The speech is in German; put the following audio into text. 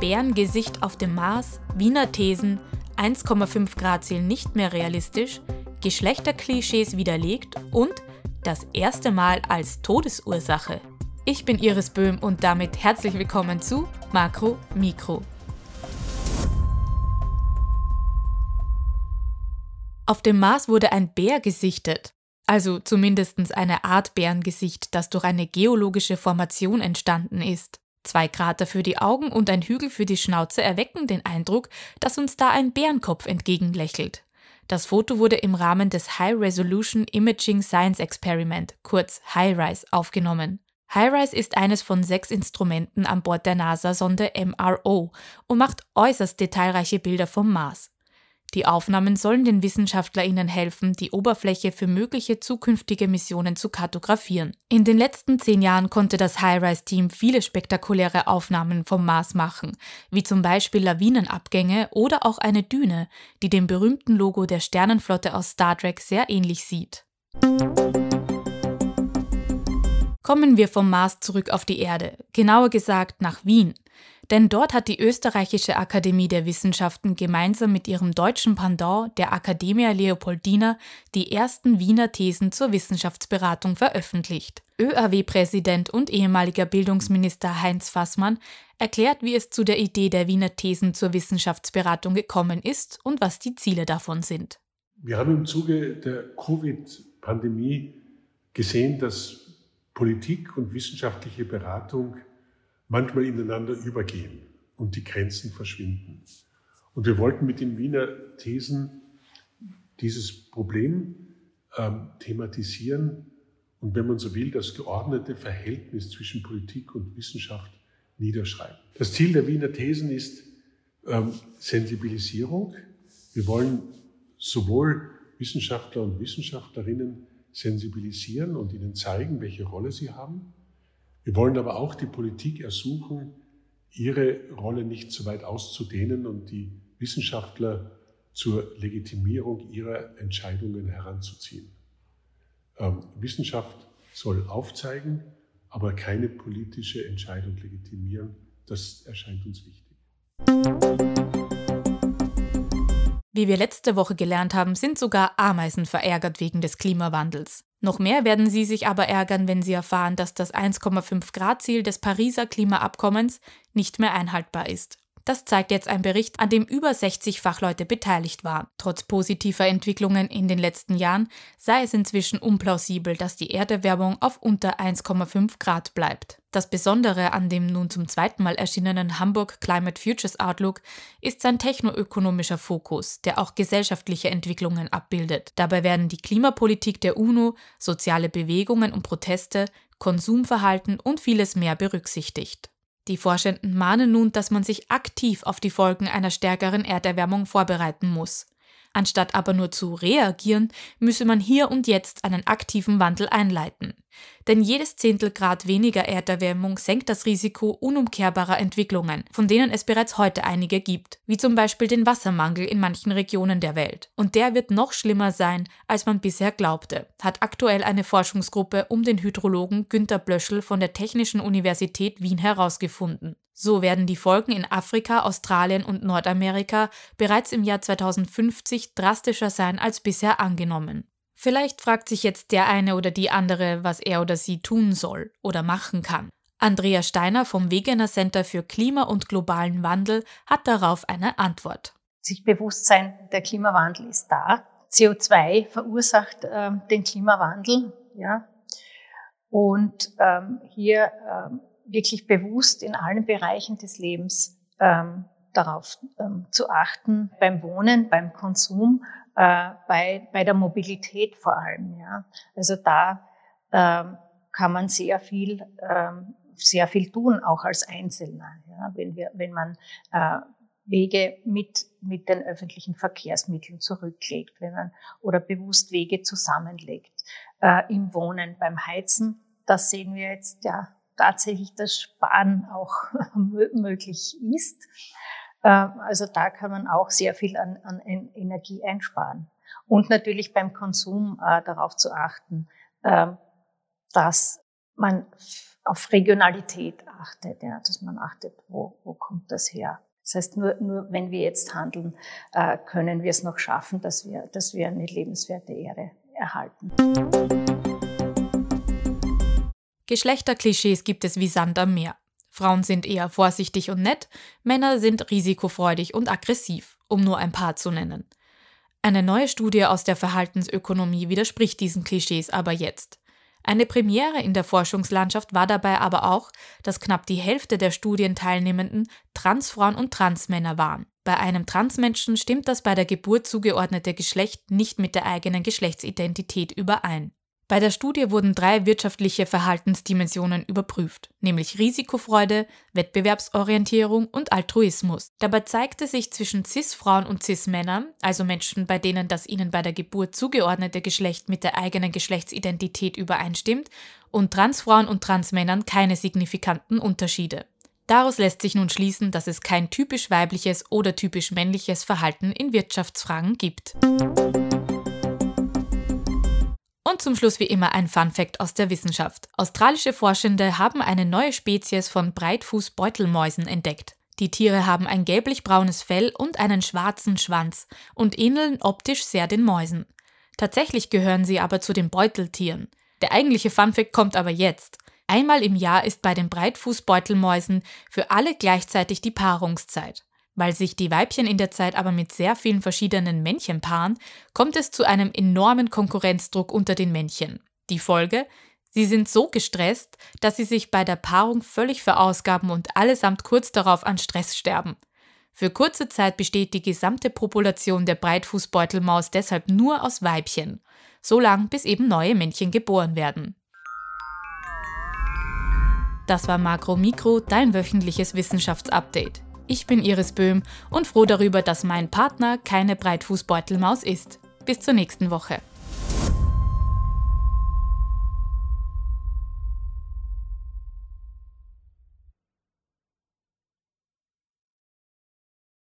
Bärengesicht auf dem Mars, Wiener Thesen, 1,5 Grad Ziel nicht mehr realistisch, Geschlechterklischees widerlegt und das erste Mal als Todesursache. Ich bin Iris Böhm und damit herzlich willkommen zu Makro Mikro. Auf dem Mars wurde ein Bär gesichtet, also zumindest eine Art Bärengesicht, das durch eine geologische Formation entstanden ist. Zwei Krater für die Augen und ein Hügel für die Schnauze erwecken den Eindruck, dass uns da ein Bärenkopf entgegenlächelt. Das Foto wurde im Rahmen des High Resolution Imaging Science Experiment, kurz HiRISE, aufgenommen. HiRISE ist eines von sechs Instrumenten an Bord der NASA-Sonde MRO und macht äußerst detailreiche Bilder vom Mars. Die Aufnahmen sollen den WissenschaftlerInnen helfen, die Oberfläche für mögliche zukünftige Missionen zu kartografieren. In den letzten zehn Jahren konnte das HiRISE-Team viele spektakuläre Aufnahmen vom Mars machen, wie zum Beispiel Lawinenabgänge oder auch eine Düne, die dem berühmten Logo der Sternenflotte aus Star Trek sehr ähnlich sieht. Kommen wir vom Mars zurück auf die Erde, genauer gesagt nach Wien. Denn dort hat die Österreichische Akademie der Wissenschaften gemeinsam mit ihrem deutschen Pendant, der Academia Leopoldina, die ersten Wiener Thesen zur Wissenschaftsberatung veröffentlicht. ÖAW-Präsident und ehemaliger Bildungsminister Heinz Fassmann erklärt, wie es zu der Idee der Wiener Thesen zur Wissenschaftsberatung gekommen ist und was die Ziele davon sind. Wir haben im Zuge der Covid-Pandemie gesehen, dass Politik und wissenschaftliche Beratung manchmal ineinander übergehen und die Grenzen verschwinden. Und wir wollten mit den Wiener Thesen dieses Problem ähm, thematisieren und wenn man so will, das geordnete Verhältnis zwischen Politik und Wissenschaft niederschreiben. Das Ziel der Wiener Thesen ist ähm, Sensibilisierung. Wir wollen sowohl Wissenschaftler und Wissenschaftlerinnen sensibilisieren und ihnen zeigen, welche Rolle sie haben, wir wollen aber auch die Politik ersuchen, ihre Rolle nicht zu weit auszudehnen und die Wissenschaftler zur Legitimierung ihrer Entscheidungen heranzuziehen. Ähm, Wissenschaft soll aufzeigen, aber keine politische Entscheidung legitimieren. Das erscheint uns wichtig. Wie wir letzte Woche gelernt haben, sind sogar Ameisen verärgert wegen des Klimawandels. Noch mehr werden sie sich aber ärgern, wenn sie erfahren, dass das 1,5 Grad Ziel des Pariser Klimaabkommens nicht mehr einhaltbar ist. Das zeigt jetzt ein Bericht, an dem über 60 Fachleute beteiligt waren. Trotz positiver Entwicklungen in den letzten Jahren sei es inzwischen unplausibel, dass die Erderwärmung auf unter 1,5 Grad bleibt. Das Besondere an dem nun zum zweiten Mal erschienenen Hamburg Climate Futures Outlook ist sein technoökonomischer Fokus, der auch gesellschaftliche Entwicklungen abbildet. Dabei werden die Klimapolitik der UNO, soziale Bewegungen und Proteste, Konsumverhalten und vieles mehr berücksichtigt. Die Forschenden mahnen nun, dass man sich aktiv auf die Folgen einer stärkeren Erderwärmung vorbereiten muss. Anstatt aber nur zu reagieren, müsse man hier und jetzt einen aktiven Wandel einleiten. Denn jedes Zehntel Grad weniger Erderwärmung senkt das Risiko unumkehrbarer Entwicklungen, von denen es bereits heute einige gibt, wie zum Beispiel den Wassermangel in manchen Regionen der Welt. Und der wird noch schlimmer sein, als man bisher glaubte, hat aktuell eine Forschungsgruppe um den Hydrologen Günter Blöschel von der Technischen Universität Wien herausgefunden. So werden die Folgen in Afrika, Australien und Nordamerika bereits im Jahr 2050 drastischer sein als bisher angenommen. Vielleicht fragt sich jetzt der eine oder die andere, was er oder sie tun soll oder machen kann. Andrea Steiner vom Wegener Center für Klima und globalen Wandel hat darauf eine Antwort. Sich bewusst sein, der Klimawandel ist da. CO2 verursacht äh, den Klimawandel, ja. Und ähm, hier ähm, wirklich bewusst in allen Bereichen des Lebens ähm, darauf ähm, zu achten, beim Wohnen, beim Konsum, äh, bei, bei der Mobilität vor allem. Ja. Also da ähm, kann man sehr viel, ähm, sehr viel tun, auch als Einzelner. Ja. Wenn, wir, wenn man äh, Wege mit, mit den öffentlichen Verkehrsmitteln zurücklegt, wenn man oder bewusst Wege zusammenlegt. Äh, Im Wohnen, beim Heizen, das sehen wir jetzt ja tatsächlich das Sparen auch möglich ist. Ähm, also da kann man auch sehr viel an, an Energie einsparen. Und natürlich beim Konsum äh, darauf zu achten, äh, dass man auf Regionalität achtet, ja, dass man achtet, wo, wo kommt das her? Das heißt, nur, nur wenn wir jetzt handeln, äh, können wir es noch schaffen, dass wir, dass wir eine lebenswerte Ehre erhalten. Geschlechterklischees gibt es wie Sand am Meer. Frauen sind eher vorsichtig und nett, Männer sind risikofreudig und aggressiv, um nur ein paar zu nennen. Eine neue Studie aus der Verhaltensökonomie widerspricht diesen Klischees aber jetzt. Eine Premiere in der Forschungslandschaft war dabei aber auch, dass knapp die Hälfte der Studienteilnehmenden Transfrauen und Transmänner waren. Bei einem Transmenschen stimmt das bei der Geburt zugeordnete Geschlecht nicht mit der eigenen Geschlechtsidentität überein. Bei der Studie wurden drei wirtschaftliche Verhaltensdimensionen überprüft, nämlich Risikofreude, Wettbewerbsorientierung und Altruismus. Dabei zeigte sich zwischen CIS-Frauen und CIS-Männern, also Menschen, bei denen das ihnen bei der Geburt zugeordnete Geschlecht mit der eigenen Geschlechtsidentität übereinstimmt, und Transfrauen und Transmännern keine signifikanten Unterschiede. Daraus lässt sich nun schließen, dass es kein typisch weibliches oder typisch männliches Verhalten in Wirtschaftsfragen gibt. Und zum Schluss wie immer ein Fun Fact aus der Wissenschaft. Australische Forschende haben eine neue Spezies von Breitfußbeutelmäusen entdeckt. Die Tiere haben ein gelblich-braunes Fell und einen schwarzen Schwanz und ähneln optisch sehr den Mäusen. Tatsächlich gehören sie aber zu den Beuteltieren. Der eigentliche Funfact kommt aber jetzt. Einmal im Jahr ist bei den Breitfußbeutelmäusen für alle gleichzeitig die Paarungszeit. Weil sich die Weibchen in der Zeit aber mit sehr vielen verschiedenen Männchen paaren, kommt es zu einem enormen Konkurrenzdruck unter den Männchen. Die Folge? Sie sind so gestresst, dass sie sich bei der Paarung völlig verausgaben und allesamt kurz darauf an Stress sterben. Für kurze Zeit besteht die gesamte Population der Breitfußbeutelmaus deshalb nur aus Weibchen, so lang bis eben neue Männchen geboren werden. Das war Makro Mikro, dein wöchentliches Wissenschaftsupdate. Ich bin Iris Böhm und froh darüber, dass mein Partner keine Breitfußbeutelmaus ist. Bis zur nächsten Woche.